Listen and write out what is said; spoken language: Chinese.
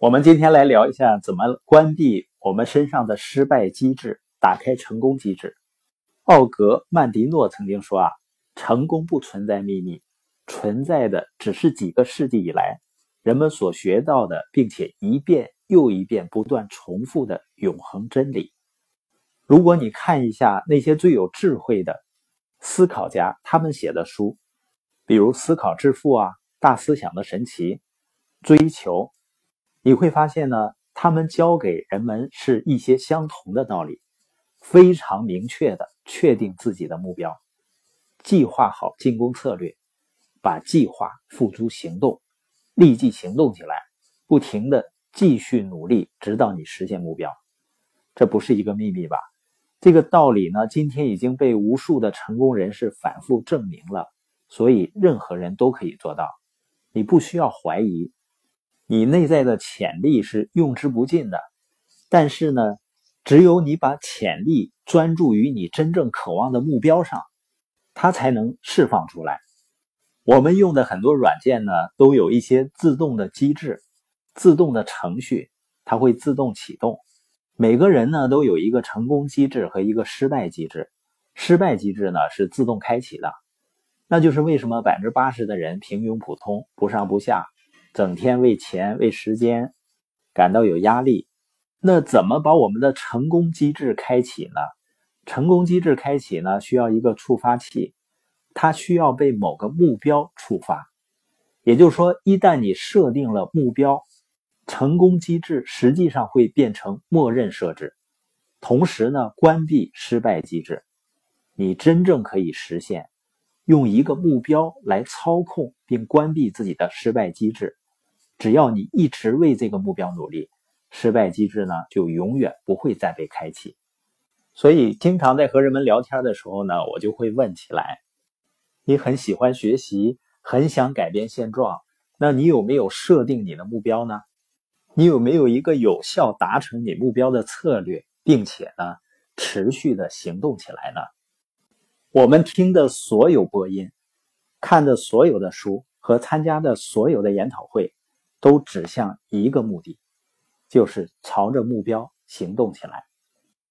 我们今天来聊一下怎么关闭我们身上的失败机制，打开成功机制。奥格曼迪诺曾经说啊，成功不存在秘密，存在的只是几个世纪以来人们所学到的，并且一遍又一遍不断重复的永恒真理。如果你看一下那些最有智慧的思考家，他们写的书，比如《思考致富》啊，《大思想的神奇》，追求。你会发现呢，他们教给人们是一些相同的道理，非常明确的确定自己的目标，计划好进攻策略，把计划付诸行动，立即行动起来，不停的继续努力，直到你实现目标。这不是一个秘密吧？这个道理呢，今天已经被无数的成功人士反复证明了，所以任何人都可以做到，你不需要怀疑。你内在的潜力是用之不尽的，但是呢，只有你把潜力专注于你真正渴望的目标上，它才能释放出来。我们用的很多软件呢，都有一些自动的机制、自动的程序，它会自动启动。每个人呢，都有一个成功机制和一个失败机制。失败机制呢是自动开启的，那就是为什么百分之八十的人平庸普通、不上不下。整天为钱为时间感到有压力，那怎么把我们的成功机制开启呢？成功机制开启呢，需要一个触发器，它需要被某个目标触发。也就是说，一旦你设定了目标，成功机制实际上会变成默认设置，同时呢，关闭失败机制。你真正可以实现用一个目标来操控并关闭自己的失败机制。只要你一直为这个目标努力，失败机制呢就永远不会再被开启。所以，经常在和人们聊天的时候呢，我就会问起来：你很喜欢学习，很想改变现状，那你有没有设定你的目标呢？你有没有一个有效达成你目标的策略，并且呢持续的行动起来呢？我们听的所有播音，看的所有的书和参加的所有的研讨会。都指向一个目的，就是朝着目标行动起来。